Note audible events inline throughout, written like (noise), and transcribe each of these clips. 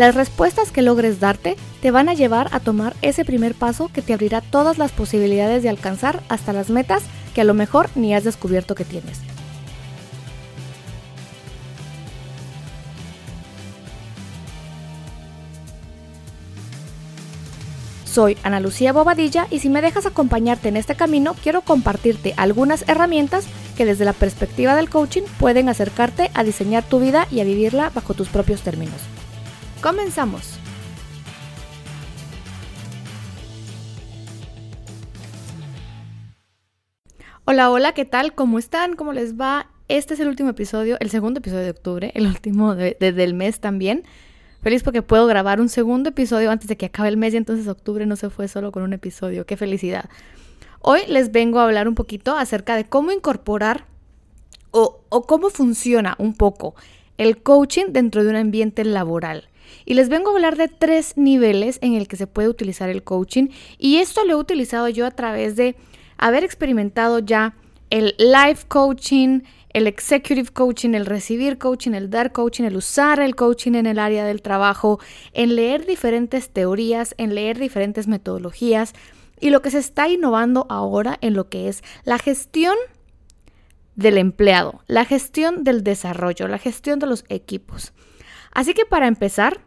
Las respuestas que logres darte te van a llevar a tomar ese primer paso que te abrirá todas las posibilidades de alcanzar hasta las metas que a lo mejor ni has descubierto que tienes. Soy Ana Lucía Bobadilla y si me dejas acompañarte en este camino, quiero compartirte algunas herramientas que desde la perspectiva del coaching pueden acercarte a diseñar tu vida y a vivirla bajo tus propios términos. Comenzamos. Hola, hola, ¿qué tal? ¿Cómo están? ¿Cómo les va? Este es el último episodio, el segundo episodio de octubre, el último del mes también. Feliz porque puedo grabar un segundo episodio antes de que acabe el mes y entonces octubre no se fue solo con un episodio. ¡Qué felicidad! Hoy les vengo a hablar un poquito acerca de cómo incorporar o, o cómo funciona un poco el coaching dentro de un ambiente laboral. Y les vengo a hablar de tres niveles en el que se puede utilizar el coaching. Y esto lo he utilizado yo a través de haber experimentado ya el life coaching, el executive coaching, el recibir coaching, el dar coaching, el usar el coaching en el área del trabajo, en leer diferentes teorías, en leer diferentes metodologías y lo que se está innovando ahora en lo que es la gestión del empleado, la gestión del desarrollo, la gestión de los equipos. Así que para empezar,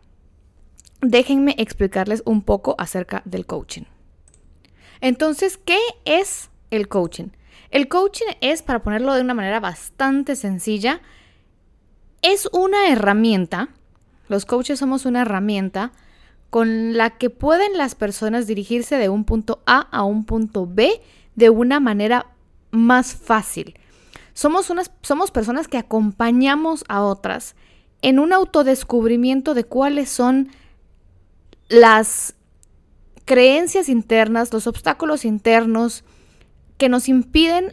déjenme explicarles un poco acerca del coaching. Entonces, ¿qué es el coaching? El coaching es, para ponerlo de una manera bastante sencilla, es una herramienta, los coaches somos una herramienta con la que pueden las personas dirigirse de un punto A a un punto B de una manera más fácil. Somos, unas, somos personas que acompañamos a otras en un autodescubrimiento de cuáles son las creencias internas, los obstáculos internos que nos impiden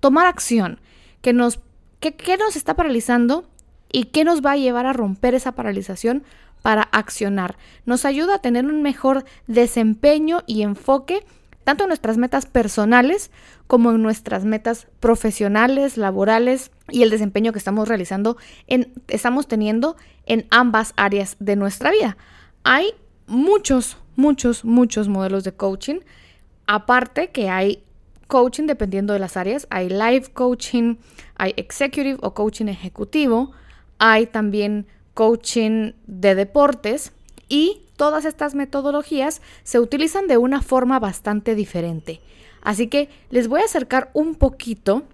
tomar acción, que nos, que, nos está paralizando y qué nos va a llevar a romper esa paralización para accionar. Nos ayuda a tener un mejor desempeño y enfoque tanto en nuestras metas personales como en nuestras metas profesionales, laborales y el desempeño que estamos realizando, en, estamos teniendo en ambas áreas de nuestra vida. Hay muchos, muchos, muchos modelos de coaching. Aparte que hay coaching dependiendo de las áreas. Hay life coaching, hay executive o coaching ejecutivo, hay también coaching de deportes y todas estas metodologías se utilizan de una forma bastante diferente. Así que les voy a acercar un poquito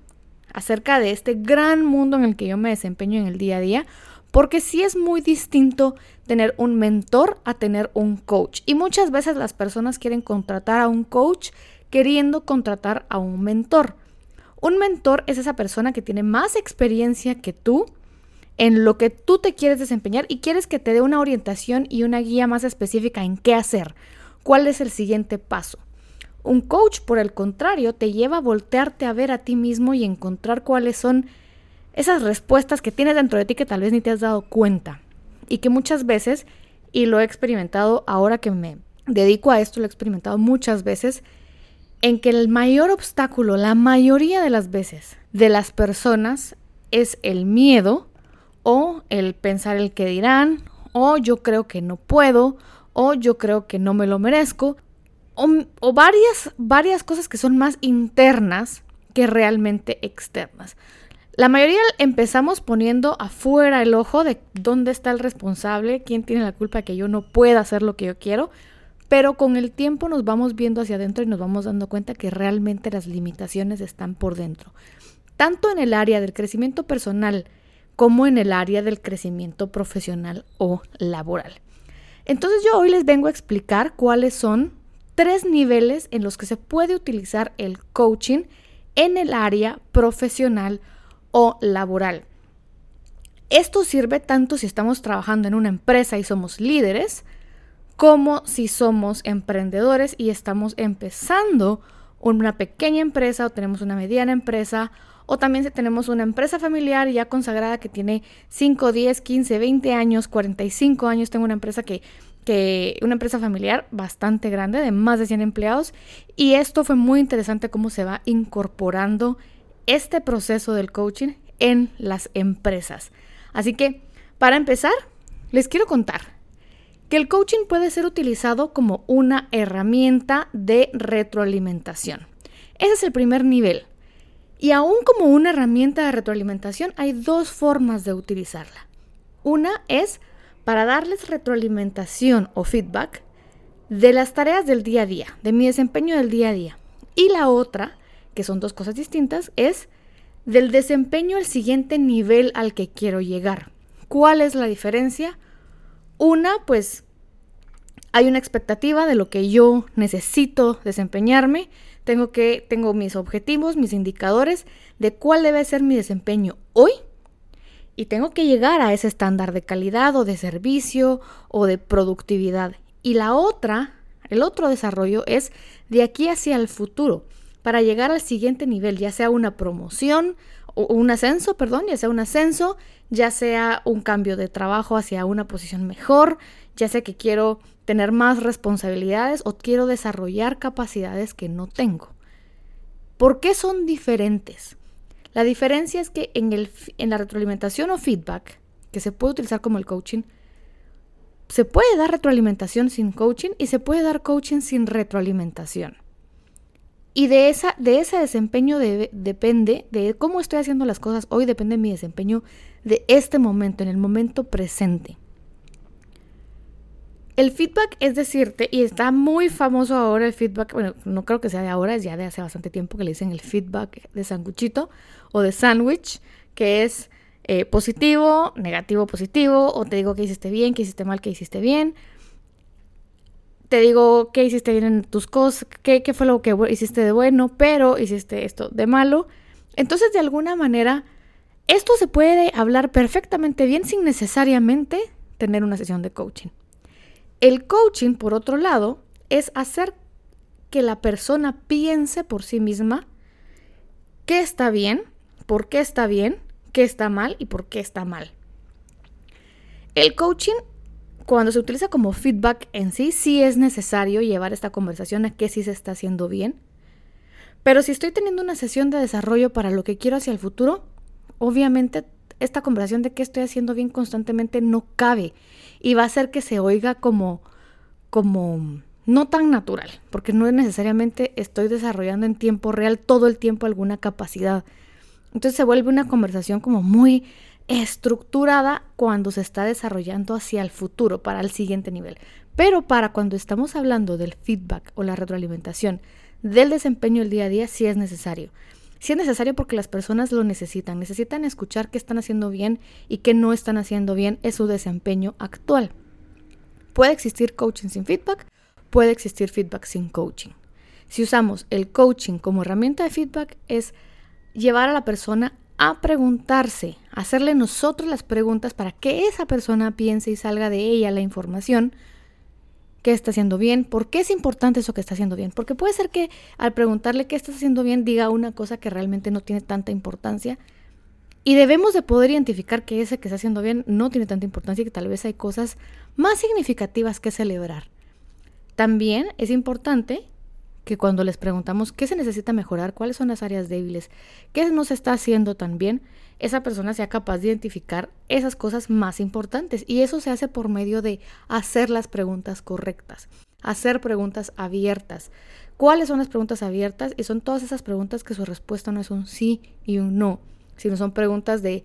acerca de este gran mundo en el que yo me desempeño en el día a día, porque sí es muy distinto tener un mentor a tener un coach. Y muchas veces las personas quieren contratar a un coach queriendo contratar a un mentor. Un mentor es esa persona que tiene más experiencia que tú en lo que tú te quieres desempeñar y quieres que te dé una orientación y una guía más específica en qué hacer, cuál es el siguiente paso. Un coach, por el contrario, te lleva a voltearte a ver a ti mismo y encontrar cuáles son esas respuestas que tienes dentro de ti que tal vez ni te has dado cuenta. Y que muchas veces, y lo he experimentado ahora que me dedico a esto, lo he experimentado muchas veces, en que el mayor obstáculo, la mayoría de las veces, de las personas es el miedo o el pensar el que dirán, o yo creo que no puedo, o yo creo que no me lo merezco, o, varias, varias cosas que son más internas que realmente externas. La mayoría empezamos poniendo afuera el ojo de dónde está el responsable, quién tiene la culpa que yo no pueda hacer lo que yo quiero, pero con el tiempo nos vamos viendo hacia adentro y nos vamos dando cuenta que realmente las limitaciones están por dentro. Tanto en el área del crecimiento personal como en el área del crecimiento profesional o laboral. Entonces yo hoy les vengo a explicar cuáles son tres niveles en los que se puede utilizar el coaching en el área profesional o laboral. Esto sirve tanto si estamos trabajando en una empresa y somos líderes, como si somos emprendedores y estamos empezando una pequeña empresa o tenemos una mediana empresa o también si tenemos una empresa familiar ya consagrada que tiene 5, 10, 15, 20 años, 45 años. Tengo una empresa que, que, una empresa familiar bastante grande, de más de 100 empleados. Y esto fue muy interesante cómo se va incorporando este proceso del coaching en las empresas. Así que, para empezar, les quiero contar que el coaching puede ser utilizado como una herramienta de retroalimentación. Ese es el primer nivel. Y aún como una herramienta de retroalimentación hay dos formas de utilizarla. Una es para darles retroalimentación o feedback de las tareas del día a día, de mi desempeño del día a día. Y la otra, que son dos cosas distintas, es del desempeño al siguiente nivel al que quiero llegar. ¿Cuál es la diferencia? Una, pues hay una expectativa de lo que yo necesito desempeñarme tengo que tengo mis objetivos, mis indicadores de cuál debe ser mi desempeño hoy y tengo que llegar a ese estándar de calidad o de servicio o de productividad. Y la otra, el otro desarrollo es de aquí hacia el futuro, para llegar al siguiente nivel, ya sea una promoción o un ascenso, perdón, ya sea un ascenso, ya sea un cambio de trabajo hacia una posición mejor, ya sea que quiero tener más responsabilidades o quiero desarrollar capacidades que no tengo. ¿Por qué son diferentes? La diferencia es que en, el, en la retroalimentación o feedback, que se puede utilizar como el coaching, se puede dar retroalimentación sin coaching y se puede dar coaching sin retroalimentación. Y de, esa, de ese desempeño depende, de cómo estoy haciendo las cosas hoy, depende de mi desempeño de este momento, en el momento presente. El feedback es decirte, y está muy famoso ahora el feedback, bueno, no creo que sea de ahora, es ya de hace bastante tiempo que le dicen el feedback de sanguchito o de sándwich, que es eh, positivo, negativo, positivo, o te digo que hiciste bien, que hiciste mal, que hiciste bien. Te digo qué hiciste bien en tus cosas, qué, qué fue lo que hiciste de bueno, pero hiciste esto de malo. Entonces, de alguna manera, esto se puede hablar perfectamente bien sin necesariamente tener una sesión de coaching. El coaching, por otro lado, es hacer que la persona piense por sí misma qué está bien, por qué está bien, qué está mal y por qué está mal. El coaching, cuando se utiliza como feedback en sí, sí es necesario llevar esta conversación a qué sí se está haciendo bien. Pero si estoy teniendo una sesión de desarrollo para lo que quiero hacia el futuro, obviamente esta conversación de qué estoy haciendo bien constantemente no cabe y va a hacer que se oiga como, como no tan natural, porque no necesariamente estoy desarrollando en tiempo real todo el tiempo alguna capacidad. Entonces se vuelve una conversación como muy estructurada cuando se está desarrollando hacia el futuro, para el siguiente nivel. Pero para cuando estamos hablando del feedback o la retroalimentación del desempeño del día a día, sí es necesario. Sí es necesario porque las personas lo necesitan. Necesitan escuchar qué están haciendo bien y qué no están haciendo bien en su desempeño actual. Puede existir coaching sin feedback, puede existir feedback sin coaching. Si usamos el coaching como herramienta de feedback es llevar a la persona a preguntarse, hacerle nosotros las preguntas para que esa persona piense y salga de ella la información qué está haciendo bien, por qué es importante eso que está haciendo bien. Porque puede ser que al preguntarle qué estás haciendo bien diga una cosa que realmente no tiene tanta importancia. Y debemos de poder identificar que ese que está haciendo bien no tiene tanta importancia y que tal vez hay cosas más significativas que celebrar. También es importante que cuando les preguntamos qué se necesita mejorar, cuáles son las áreas débiles, qué no se está haciendo tan bien, esa persona sea capaz de identificar esas cosas más importantes. Y eso se hace por medio de hacer las preguntas correctas, hacer preguntas abiertas. ¿Cuáles son las preguntas abiertas? Y son todas esas preguntas que su respuesta no es un sí y un no, sino son preguntas de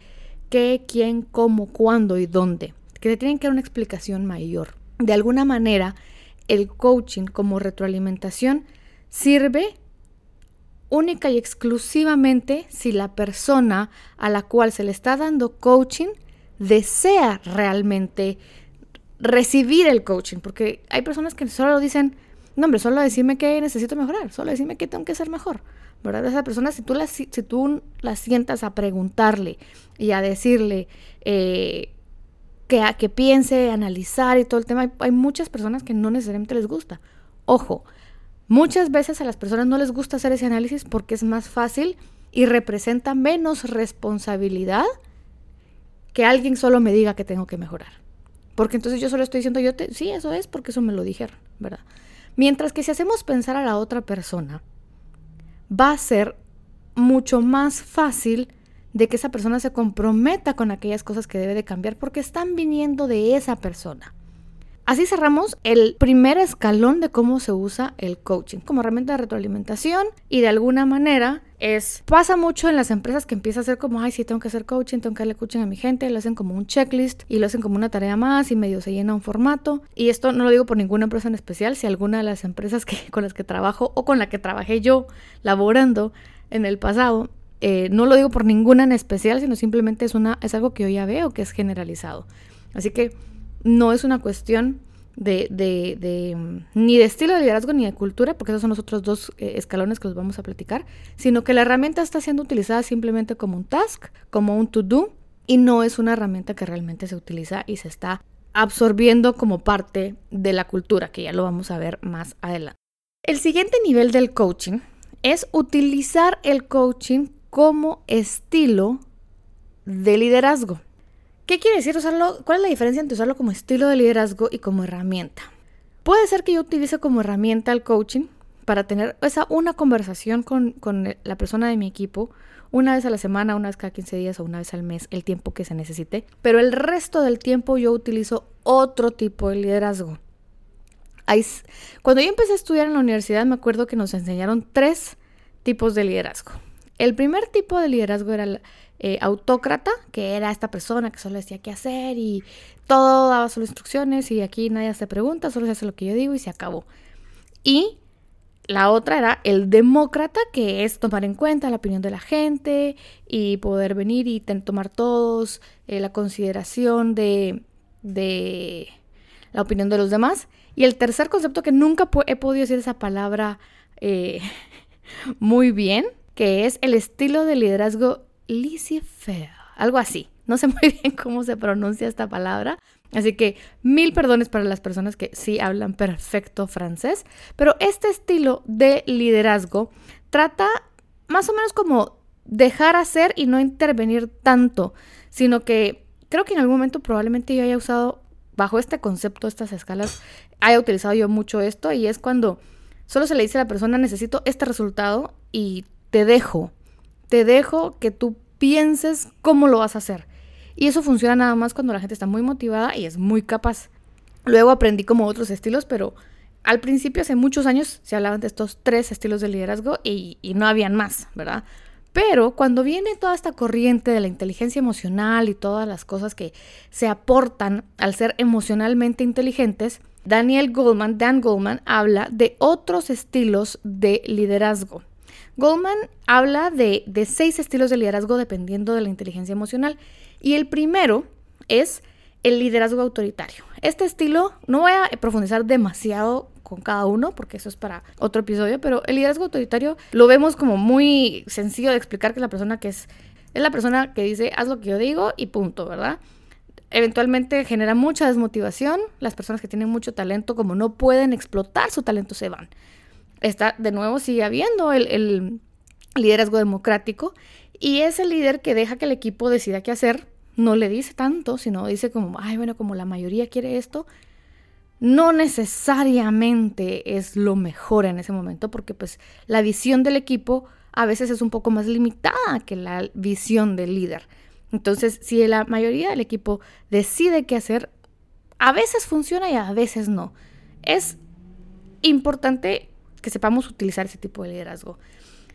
qué, quién, cómo, cuándo y dónde, que tienen que dar una explicación mayor. De alguna manera, el coaching como retroalimentación sirve única y exclusivamente si la persona a la cual se le está dando coaching desea realmente recibir el coaching, porque hay personas que solo dicen, no hombre, solo decirme que necesito mejorar, solo decirme que tengo que ser mejor, ¿verdad? Esa persona, si tú la, si tú sientas a preguntarle y a decirle eh, que, a, que piense, analizar y todo el tema, hay muchas personas que no necesariamente les gusta. Ojo, Muchas veces a las personas no les gusta hacer ese análisis porque es más fácil y representa menos responsabilidad que alguien solo me diga que tengo que mejorar. Porque entonces yo solo estoy diciendo, yo te, sí, eso es porque eso me lo dijeron, ¿verdad? Mientras que si hacemos pensar a la otra persona, va a ser mucho más fácil de que esa persona se comprometa con aquellas cosas que debe de cambiar porque están viniendo de esa persona. Así cerramos el primer escalón de cómo se usa el coaching como herramienta de retroalimentación y de alguna manera es pasa mucho en las empresas que empieza a ser como, ay, sí, tengo que hacer coaching, tengo que darle coaching a mi gente, lo hacen como un checklist y lo hacen como una tarea más y medio se llena un formato. Y esto no lo digo por ninguna empresa en especial, si alguna de las empresas que, (laughs) con las que trabajo o con la que trabajé yo laborando en el pasado, eh, no lo digo por ninguna en especial, sino simplemente es, una, es algo que yo ya veo que es generalizado. Así que no es una cuestión de, mm, ni de estilo de liderazgo ni de cultura, porque esos son los otros dos eh, escalones que los vamos a platicar, sino que la herramienta está siendo utilizada simplemente como un task, como un to-do, y no es una herramienta que realmente se utiliza y se está absorbiendo como parte de la cultura, que ya lo vamos a ver más adelante. El siguiente nivel del coaching es utilizar el coaching como estilo de liderazgo. ¿Qué quiere decir usarlo? ¿Cuál es la diferencia entre usarlo como estilo de liderazgo y como herramienta? Puede ser que yo utilice como herramienta el coaching para tener esa una conversación con, con, la persona de mi equipo una vez a la semana, una vez cada 15 días o una vez al mes, el tiempo que se necesite. Pero el resto del tiempo yo utilizo otro tipo de liderazgo. Cuando yo empecé a estudiar en la universidad me acuerdo que nos enseñaron tres tipos de liderazgo. El primer tipo de liderazgo era eh, autócrata, que era esta persona que solo decía qué hacer y todo daba solo instrucciones y aquí nadie se pregunta, solo se hace lo que yo digo y se acabó. Y la otra era el demócrata, que es tomar en cuenta la opinión de la gente y poder venir y tomar todos eh, la consideración de, de, la opinión de los demás. Y el tercer concepto que nunca he podido decir esa palabra eh, (laughs) muy bien, que es el estilo de liderazgo laissez-faire, algo así. No sé (laughs) muy bien cómo se pronuncia esta palabra, así que mil perdones para las personas que sí hablan perfecto francés, pero este estilo de liderazgo trata más o menos como dejar hacer y no intervenir tanto, sino que creo que en algún momento probablemente yo haya usado bajo este concepto, estas escalas, haya utilizado yo mucho esto y es cuando solo se le dice a la persona necesito este resultado y te dejo, te dejo que tú pienses cómo lo vas a hacer. Y eso funciona nada más cuando la gente está muy motivada y es muy capaz. Luego aprendí como otros estilos, pero al principio, hace muchos años, se hablaban de estos tres estilos de liderazgo y, y no habían más, ¿verdad? Pero cuando viene toda esta corriente de la inteligencia emocional y todas las cosas que se aportan al ser emocionalmente inteligentes, Daniel Goldman, Dan Goldman, habla de otros estilos de liderazgo. Goldman habla de, seis estilos de liderazgo dependiendo de la inteligencia emocional. Y el primero es el liderazgo autoritario. Este estilo, no voy a profundizar demasiado con cada uno, porque eso es para otro episodio, pero el liderazgo autoritario lo vemos como muy sencillo de explicar que la persona que es, es la persona que dice, haz lo que yo digo y punto, ¿verdad? Eventualmente genera mucha desmotivación, las personas que tienen mucho talento, como no pueden explotar su talento, se van está, de nuevo sigue habiendo el, liderazgo democrático y es el líder que deja que el equipo decida qué hacer, no le dice tanto, sino dice como, ay, bueno, como la mayoría quiere esto, no necesariamente es lo mejor en ese momento, porque pues la visión del equipo a veces es un poco más limitada que la visión del líder. Entonces, si la mayoría del equipo decide qué hacer, a veces funciona y a veces no. Es importante que sepamos utilizar ese tipo de liderazgo.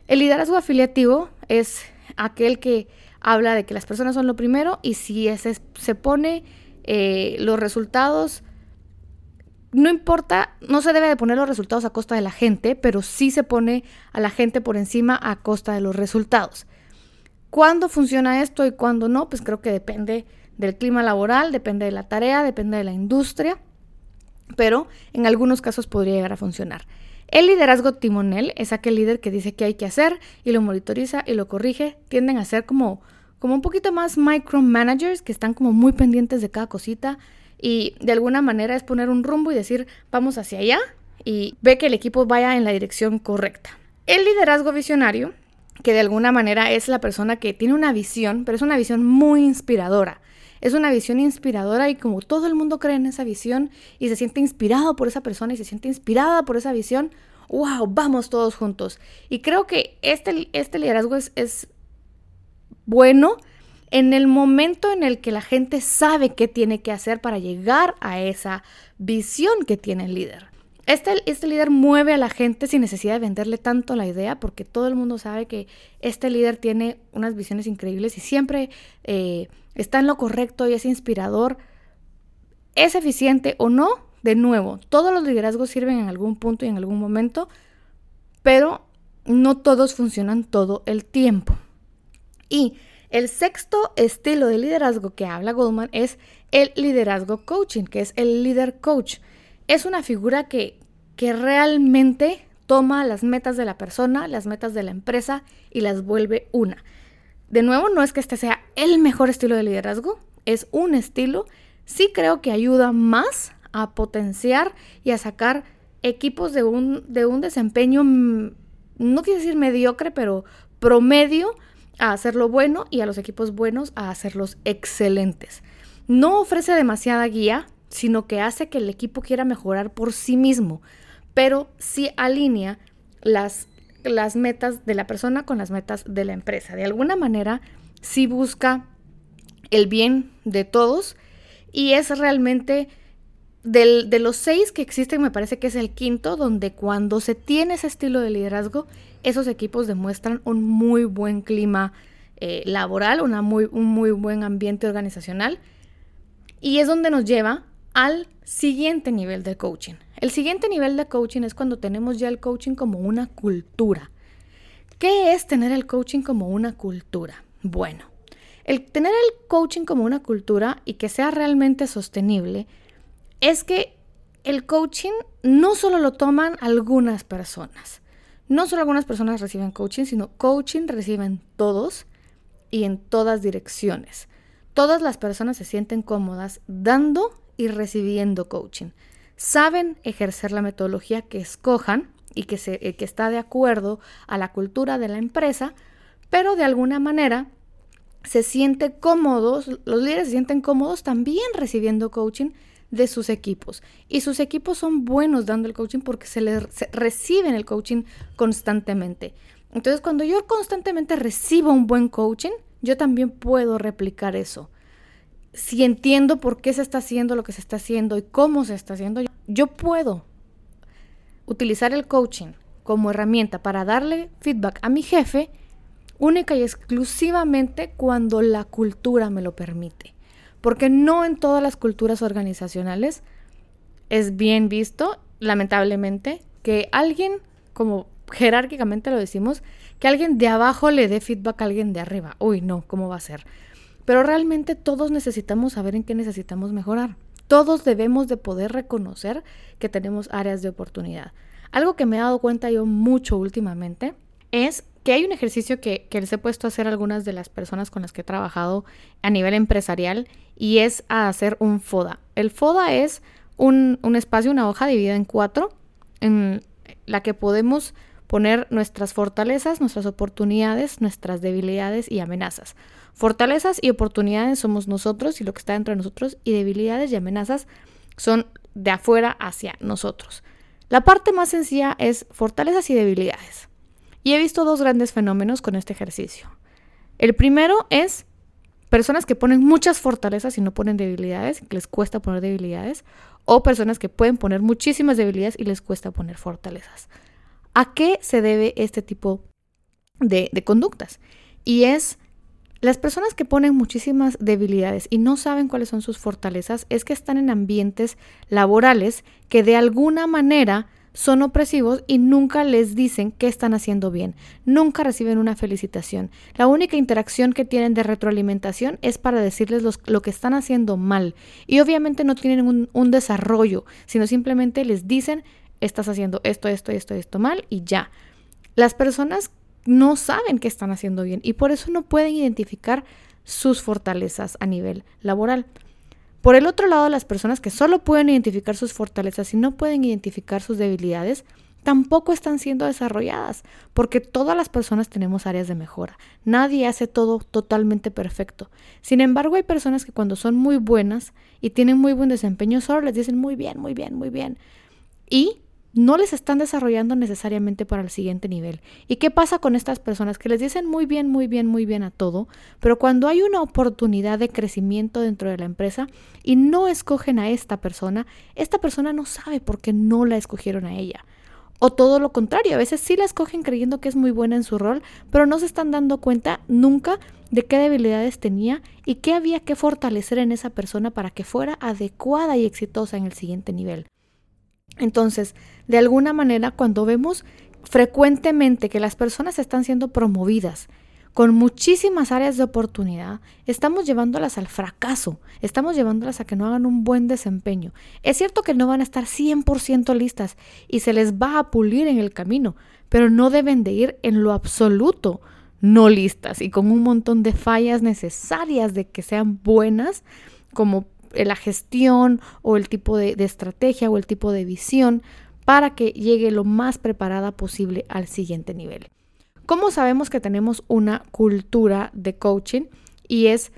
El liderazgo afiliativo es aquel que habla de que las personas son lo primero y si ese, se pone eh, los resultados, no importa, no se debe de poner los resultados a costa de la gente, pero sí se pone a la gente por encima a costa de los resultados. ¿Cuándo funciona esto y cuándo no? Pues creo que depende del clima laboral, depende de la tarea, depende de la industria, pero en algunos casos podría llegar a funcionar. El liderazgo timonel es aquel líder que dice qué hay que hacer y lo monitoriza y lo corrige. Tienden a ser como, como un poquito más micromanagers que están como muy pendientes de cada cosita y de alguna manera es poner un rumbo y decir vamos hacia allá y ve que el equipo vaya en la dirección correcta. El liderazgo visionario, que de alguna manera es la persona que tiene una visión, pero es una visión muy inspiradora. Es una visión inspiradora y como todo el mundo cree en esa visión y se siente inspirado por esa persona y se siente inspirada por esa visión, wow, vamos todos juntos. Y creo que este, este liderazgo es, bueno en el momento en el que la gente sabe qué tiene que hacer para llegar a esa visión que tiene el líder. Este, este, líder mueve a la gente sin necesidad de venderle tanto la idea, porque todo el mundo sabe que este líder tiene unas visiones increíbles y siempre eh, está en lo correcto y es inspirador. ¿Es eficiente o no? De nuevo, todos los liderazgos sirven en algún punto y en algún momento, pero no todos funcionan todo el tiempo. Y el sexto estilo de liderazgo que habla Goldman es el liderazgo coaching, que es el líder coach. Es una figura que, que realmente toma las metas de la persona, las metas de la empresa y las vuelve una. De nuevo, no es que este sea el mejor estilo de liderazgo, es un estilo. Sí creo que ayuda más a potenciar y a sacar equipos de un, de un desempeño, mm, no quiero decir mediocre, pero promedio a hacerlo bueno y a los equipos buenos a hacerlos excelentes. No ofrece demasiada guía, sino que hace que el equipo quiera mejorar por sí mismo, pero sí alinea las, las metas de la persona con las metas de la empresa. De alguna manera, sí busca el bien de todos y es realmente de los seis que existen, me parece que es el quinto, donde cuando se tiene ese estilo de liderazgo, esos equipos demuestran un muy buen clima eh, laboral, una muy, un muy buen ambiente organizacional. Y es donde nos lleva al siguiente nivel de coaching. El siguiente nivel de coaching es cuando tenemos ya el coaching como una cultura. ¿Qué es tener el coaching como una cultura? Bueno, el tener el coaching como una cultura y que sea realmente sostenible es que el coaching no solo lo toman algunas personas. No solo algunas personas reciben coaching, sino coaching reciben todos y en todas direcciones. Todas las personas se sienten cómodas dando y recibiendo coaching. Saben ejercer la metodología que escojan y que, se, eh, que está de acuerdo a la cultura de la empresa, pero de alguna manera se sienten cómodos, los líderes se sienten cómodos también recibiendo coaching de sus equipos. Y sus equipos son buenos dando el coaching porque se les reciben el coaching constantemente. Entonces, cuando yo constantemente recibo un buen coaching, yo también puedo replicar eso. Si entiendo por qué se está haciendo lo que se está haciendo y cómo se está haciendo, yo puedo utilizar el coaching como herramienta para darle feedback a mi jefe única y exclusivamente cuando la cultura me lo permite porque no en todas las culturas organizacionales es bien visto, lamentablemente, que alguien, como jerárquicamente lo decimos, que alguien de abajo le dé feedback a alguien de arriba. Uy, no, ¿cómo va a ser? Pero realmente todos necesitamos saber en qué necesitamos mejorar. Todos debemos de poder reconocer que tenemos áreas de oportunidad. Algo que me he dado cuenta yo mucho últimamente es que hay un ejercicio que, les he puesto a hacer algunas de las personas con las que he trabajado a nivel empresarial y es a hacer un FODA. El FODA es un, un espacio, una hoja dividida en cuatro, en la que podemos poner nuestras fortalezas, nuestras oportunidades, nuestras debilidades y amenazas. Fortalezas y oportunidades somos nosotros y lo que está dentro de nosotros y debilidades y amenazas son de afuera hacia nosotros. La parte más sencilla es fortalezas y debilidades. Y he visto dos grandes fenómenos con este ejercicio. El primero es personas que ponen muchas fortalezas y no ponen debilidades, que les cuesta poner debilidades, o personas que pueden poner muchísimas debilidades y les cuesta poner fortalezas. ¿A qué se debe este tipo de, de conductas? Y es las personas que ponen muchísimas debilidades y no saben cuáles son sus fortalezas, es que están en ambientes laborales que de alguna manera son opresivos y nunca les dicen que están haciendo bien, nunca reciben una felicitación. La única interacción que tienen de retroalimentación es para decirles lo que están haciendo mal y obviamente no tienen un, un desarrollo, sino simplemente les dicen estás haciendo esto, esto, esto, esto mal y ya. Las personas no saben que están haciendo bien y por eso no pueden identificar sus fortalezas a nivel laboral. Por el otro lado, las personas que solo pueden identificar sus fortalezas y no pueden identificar sus debilidades, tampoco están siendo desarrolladas, porque todas las personas tenemos áreas de mejora. Nadie hace todo totalmente perfecto. Sin embargo, hay personas que cuando son muy buenas y tienen muy buen desempeño, solo les dicen muy bien, muy bien, muy bien. Y no les están desarrollando necesariamente para el siguiente nivel. ¿Y qué pasa con estas personas que les dicen muy bien, muy bien, muy bien a todo, pero cuando hay una oportunidad de crecimiento dentro de la empresa y no escogen a esta persona, esta persona no sabe por qué no la escogieron a ella? O todo lo contrario, a veces sí la escogen creyendo que es muy buena en su rol, pero no se están dando cuenta nunca de qué debilidades tenía y qué había que fortalecer en esa persona para que fuera adecuada y exitosa en el siguiente nivel. Entonces, de alguna manera, cuando vemos frecuentemente que las personas están siendo promovidas con muchísimas áreas de oportunidad, estamos llevándolas al fracaso, estamos llevándolas a que no hagan un buen desempeño. Es cierto que no van a estar 100% listas y se les va a pulir en el camino, pero no deben de ir en lo absoluto no listas y con un montón de fallas necesarias de que sean buenas, como la gestión o el tipo de, estrategia o el tipo de visión para que llegue lo más preparada posible al siguiente nivel. ¿Cómo sabemos que tenemos una cultura de coaching? Y es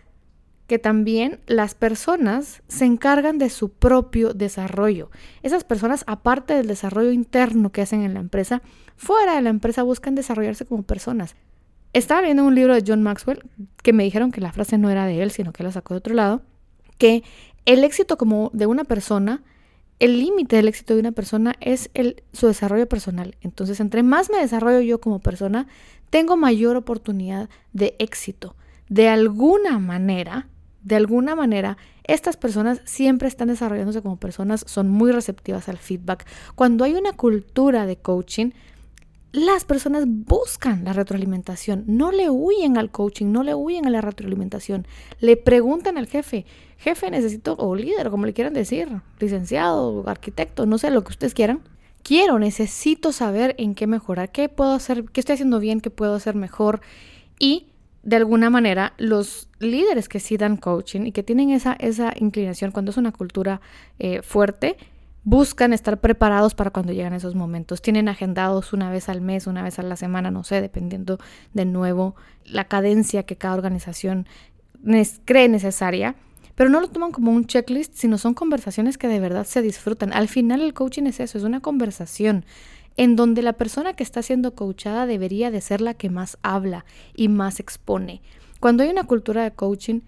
que también las personas se encargan de su propio desarrollo. Esas personas, aparte del desarrollo interno que hacen en la empresa, fuera de la empresa buscan desarrollarse como personas. Estaba viendo un libro de John Maxwell que me dijeron que la frase no era de él, sino que la sacó de otro lado, que el éxito como de una persona el límite del éxito de una persona es el, su desarrollo personal. Entonces, entre más me desarrollo yo como persona, tengo mayor oportunidad de éxito. De alguna manera, de alguna manera, estas personas siempre están desarrollándose como personas, son muy receptivas al feedback. Cuando hay una cultura de coaching, las personas buscan la retroalimentación, no le huyen al coaching, no le huyen a la retroalimentación, le preguntan al jefe, jefe necesito, o líder, como le quieran decir, licenciado, arquitecto, no sé lo que ustedes quieran. Quiero, necesito saber en qué mejorar, qué puedo hacer, qué estoy haciendo bien, qué puedo hacer mejor. Y de alguna manera, los líderes que sí dan coaching y que tienen esa, esa inclinación cuando es una cultura eh, fuerte, buscan estar preparados para cuando llegan esos momentos. Tienen agendados una vez al mes, una vez a la semana, no sé, dependiendo de nuevo la cadencia que cada organización cree necesaria pero no lo toman como un checklist, sino son conversaciones que de verdad se disfrutan. Al final el coaching es eso, es una conversación en donde la persona que está siendo coachada debería de ser la que más habla y más expone. Cuando hay una cultura de coaching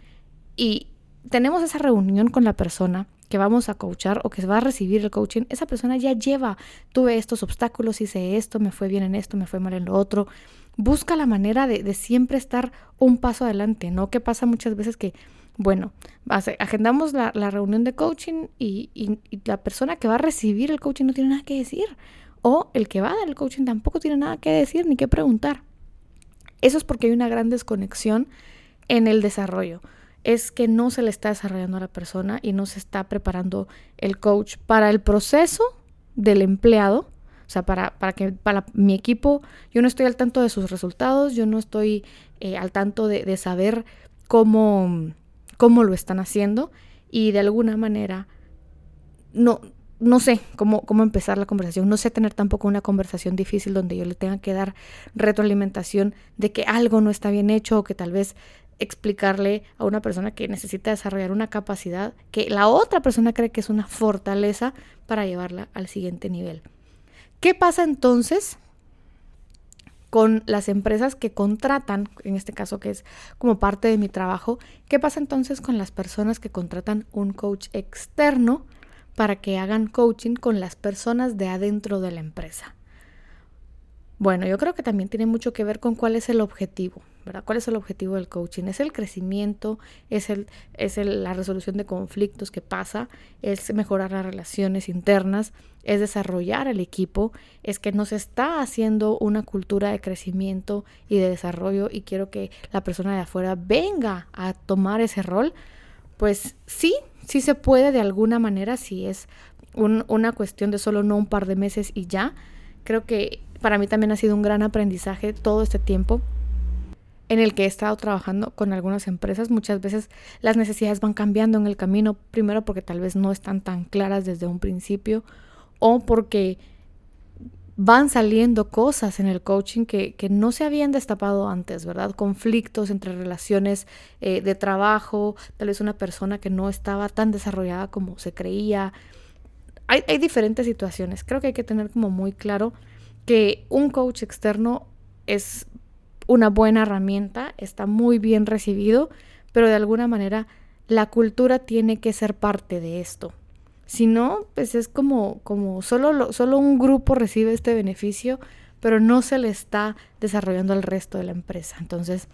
y tenemos esa reunión con la persona que vamos a coachar o que va a recibir el coaching, esa persona ya lleva, tuve estos obstáculos, hice esto, me fue bien en esto, me fue mal en lo otro. Busca la manera de, de siempre estar un paso adelante, ¿no? Que pasa muchas veces que bueno, agendamos la, reunión de coaching y, la persona que va a recibir el coaching no tiene nada que decir. O el que va a dar el coaching tampoco tiene nada que decir ni que preguntar. Eso es porque hay una gran desconexión en el desarrollo. Es que no se le está desarrollando a la persona y no se está preparando el coach para el proceso del empleado. O sea, para, para que para mi equipo, yo no estoy al tanto de sus resultados, yo no estoy eh, al tanto de saber cómo cómo lo están haciendo y de alguna manera no, no sé cómo, cómo empezar la conversación. No sé tener tampoco una conversación difícil donde yo le tenga que dar retroalimentación de que algo no está bien hecho o que tal vez explicarle a una persona que necesita desarrollar una capacidad que la otra persona cree que es una fortaleza para llevarla al siguiente nivel. ¿Qué pasa entonces con las empresas que contratan, en este caso que es como parte de mi trabajo, ¿qué pasa entonces con las personas que contratan un coach externo para que hagan coaching con las personas de adentro de la empresa? Bueno, yo creo que también tiene mucho que ver con cuál es el objetivo. ¿Cuál es el objetivo del coaching? Es el crecimiento, es, el, es la resolución de conflictos que pasa, es mejorar las relaciones internas, es desarrollar el equipo, es que nos está haciendo una cultura de crecimiento y de desarrollo y quiero que la persona de afuera venga a tomar ese rol. Pues sí, sí se puede de alguna manera, si es una cuestión de solo no un par de meses y ya. Creo que para mí también ha sido un gran aprendizaje todo este tiempo en el que he estado trabajando con algunas empresas, muchas veces las necesidades van cambiando en el camino, primero porque tal vez no están tan claras desde un principio o porque van saliendo cosas en el coaching que, no se habían destapado antes, ¿verdad? Conflictos entre relaciones eh, de trabajo, tal vez una persona que no estaba tan desarrollada como se creía. Hay, hay diferentes situaciones. Creo que hay que tener como muy claro que un coach externo es una buena herramienta, está muy bien recibido, pero de alguna manera la cultura tiene que ser parte de esto. Si no, pues es como, como solo, solo un grupo recibe este beneficio, pero no se le está desarrollando al resto de la empresa. Entonces,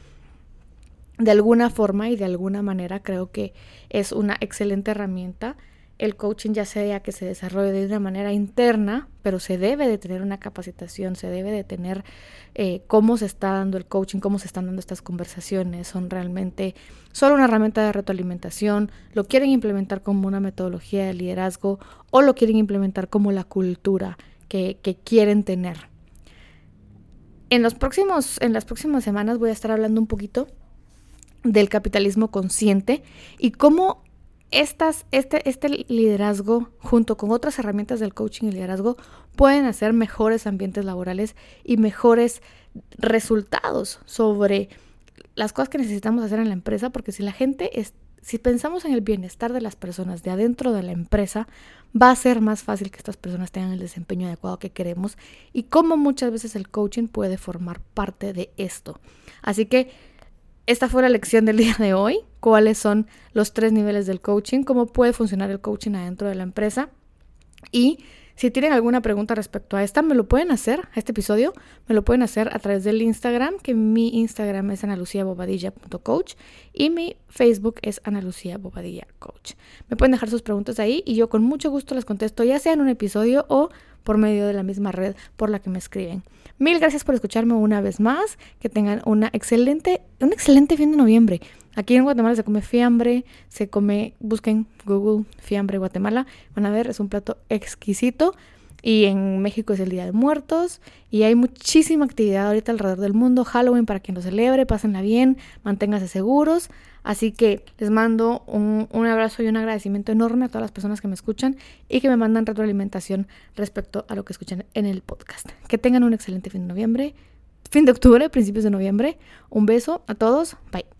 de alguna forma y de alguna manera creo que es una excelente herramienta el coaching ya sea que se desarrolle de una manera interna, pero se debe de tener una capacitación, se debe de tener eh, cómo se está dando el coaching, cómo se están dando estas conversaciones, son realmente solo una herramienta de retroalimentación, lo quieren implementar como una metodología de liderazgo o lo quieren implementar como la cultura que, que quieren tener. En, los próximos, en las próximas semanas voy a estar hablando un poquito del capitalismo consciente y cómo estas, este, este liderazgo, junto con otras herramientas del coaching y liderazgo, pueden hacer mejores ambientes laborales y mejores resultados sobre las cosas que necesitamos hacer en la empresa, porque si la gente es, si pensamos en el bienestar de las personas de adentro de la empresa, va a ser más fácil que estas personas tengan el desempeño adecuado que queremos y cómo muchas veces el coaching puede formar parte de esto. Así que esta fue la lección del (laughs) día de hoy, cuáles son los tres niveles del coaching, cómo puede funcionar el coaching adentro de la empresa y si tienen alguna pregunta respecto a esta, me lo pueden hacer, a este episodio, me lo pueden hacer a través del Instagram, que mi Instagram es analuciabobadilla.coach y mi Facebook es analuciabobadilla.coach. Me pueden dejar sus preguntas ahí y yo con mucho gusto las contesto, ya sea en un episodio o por medio de la misma red por la que me escriben. Mil gracias por escucharme una vez más. Que tengan una excelente, un excelente fin de noviembre. Aquí en Guatemala se come fiambre, se come, busquen Google fiambre Guatemala, van a ver, es un plato exquisito. Y en México es el Día de Muertos y hay muchísima actividad ahorita alrededor del mundo. Halloween para quien lo celebre, pásenla bien, manténganse seguros. Así que les mando un, un, abrazo y un agradecimiento enorme a todas las personas que me escuchan y que me mandan retroalimentación respecto a lo que escuchan en el podcast. Que tengan un excelente fin de noviembre, fin de octubre, principios de noviembre. Un beso a todos. Bye.